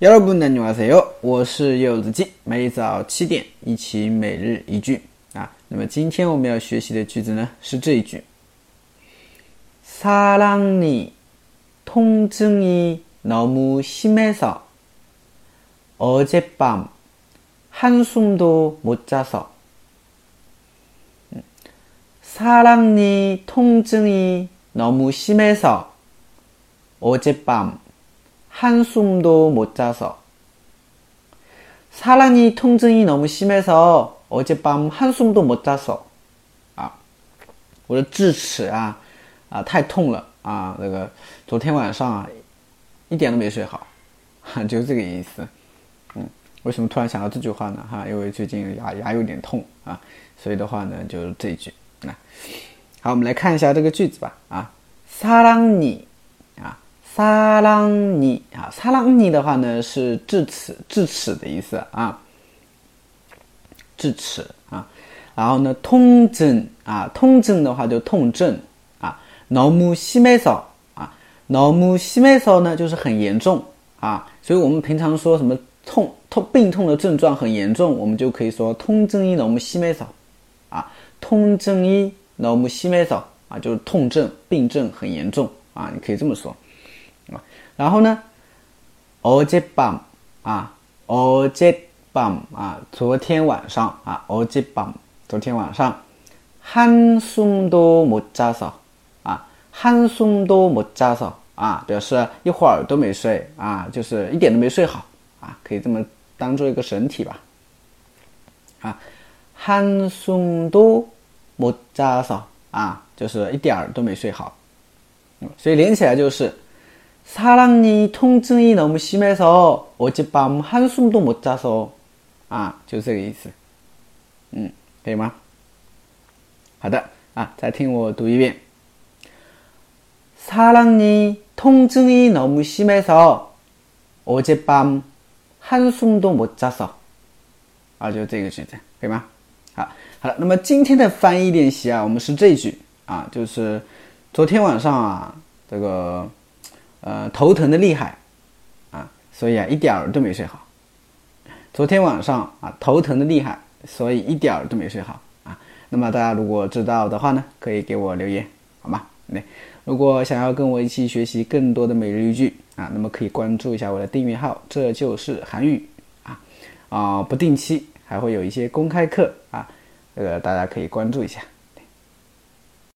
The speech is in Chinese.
여러분 안녕하세요. 我是柚子鸡，每早七点一起每日一句啊。那么今天我们要学习的句子呢是这一句：사랑니통증이너무심해서어젯밤한숨도못자서사랑니통증이너무심해서어젯밤 한숨도 못 자서 사랑이 통증이 너무 심해서 어젯밤 한숨도 못 자서 啊，我的智齿啊，啊，太痛了啊，这个昨天晚上一点都没睡好，就这个意思。嗯，为什么突然想到这句话呢？哈，因为最近牙牙有点痛啊，所以的话呢，就是这一句啊。사랑 니， 啊， 萨朗尼啊，萨朗尼的话呢是智齿，智齿的意思啊，智齿啊。然后呢，痛症啊，痛症的话就痛症啊，너무심해서啊，너무심해서呢就是很严重啊。所以我们平常说什么痛痛病痛的症状很严重，我们就可以说痛症이너무심해서啊，痛症이너무심해서啊，就是痛症病症很严重啊，你可以这么说。然后呢，어젯밤啊，어젯밤啊，昨天晚上啊，어젯밤昨天晚上，한숨도못자서啊，한숨도못자서啊，表示一会儿都没睡啊，就是一点都没睡好啊，可以这么当做一个神体吧。啊，한숨도못자서啊，就是一点儿都没睡好，所以连起来就是。 사랑니통증이너무심해서어젯밤한숨도못자서啊，就这个意思。嗯，可以吗？好的啊，再听我读一遍。사랑니통증이너무심해서어젯밤한숨도못자서啊，就这个句子，可以吗？好，好了，那么今天的翻译练习啊，我们是这一句啊，就是昨天晚上啊，这个。 呃，头疼的厉害，啊，所以啊，一点儿都没睡好。昨天晚上啊，头疼的厉害，所以一点儿都没睡好啊。那么大家如果知道的话呢，可以给我留言，好吗？那如果想要跟我一起学习更多的每日一句啊，那么可以关注一下我的订阅号，这就是韩语啊啊，不定期还会有一些公开课啊，这个大家可以关注一下。